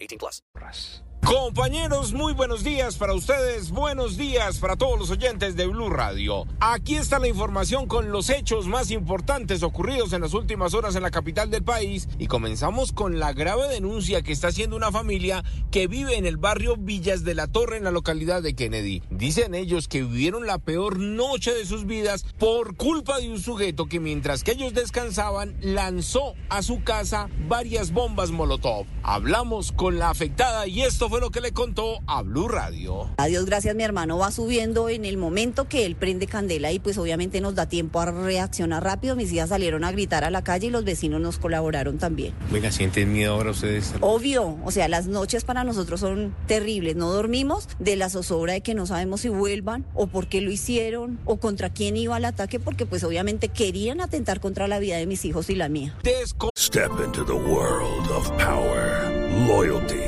18 plus. Compañeros, muy buenos días para ustedes, buenos días para todos los oyentes de Blue Radio. Aquí está la información con los hechos más importantes ocurridos en las últimas horas en la capital del país y comenzamos con la grave denuncia que está haciendo una familia que vive en el barrio Villas de la Torre en la localidad de Kennedy. Dicen ellos que vivieron la peor noche de sus vidas por culpa de un sujeto que mientras que ellos descansaban lanzó a su casa varias bombas Molotov. Hablamos con la afectada y esto fue lo que le contó a Blue Radio. Adiós, gracias, mi hermano va subiendo en el momento que él prende candela y pues obviamente nos da tiempo a reaccionar rápido. Mis hijas salieron a gritar a la calle y los vecinos nos colaboraron también. Venga, ¿sienten miedo ahora ustedes? Obvio, o sea, las noches para nosotros son terribles. No dormimos de la zozobra de que no sabemos si vuelvan o por qué lo hicieron o contra quién iba al ataque porque pues obviamente querían atentar contra la vida de mis hijos y la mía. Desco Step into the world of power, loyalty,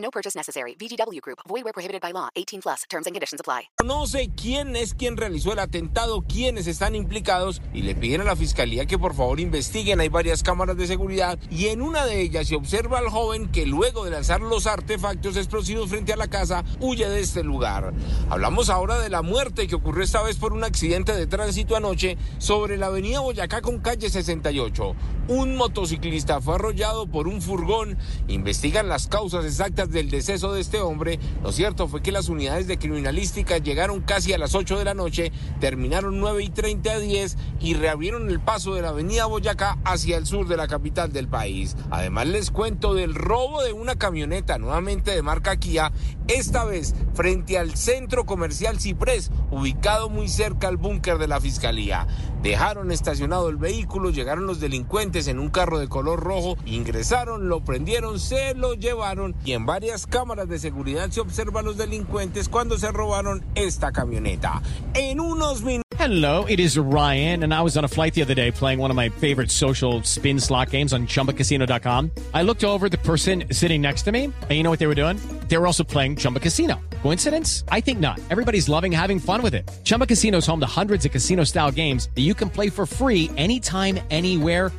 No purchase necessary. VGW Group. Void were prohibited by law. 18 plus. Terms and conditions apply. conoce quién es quien realizó el atentado, quiénes están implicados y le piden a la fiscalía que por favor investiguen. Hay varias cámaras de seguridad y en una de ellas se observa al joven que luego de lanzar los artefactos explosivos frente a la casa huye de este lugar. Hablamos ahora de la muerte que ocurrió esta vez por un accidente de tránsito anoche sobre la avenida Boyacá con calle 68. Un motociclista fue arrollado por un furgón. Investigan las causas exactas del deceso de este hombre. Lo cierto fue que las unidades de criminalística llegaron casi a las 8 de la noche, terminaron 9 y 30 a 10 y reabrieron el paso de la avenida Boyacá hacia el sur de la capital del país. Además les cuento del robo de una camioneta nuevamente de marca Kia, esta vez frente al centro comercial Ciprés, ubicado muy cerca al búnker de la fiscalía. Dejaron estacionado el vehículo, llegaron los delincuentes en un carro de color rojo, ingresaron, lo prendieron, se lo llevaron y en varias cámaras de seguridad se observan los delincuentes cuando se robaron esta camioneta. En unos minutos Hello, it is Ryan, and I was on a flight the other day playing one of my favorite social spin slot games on ChumbaCasino.com. I looked over the person sitting next to me, and you know what they were doing? They were also playing Chumba Casino. Coincidence? I think not. Everybody's loving having fun with it. Chumba Casino is home to hundreds of casino-style games that you can play for free anytime, anywhere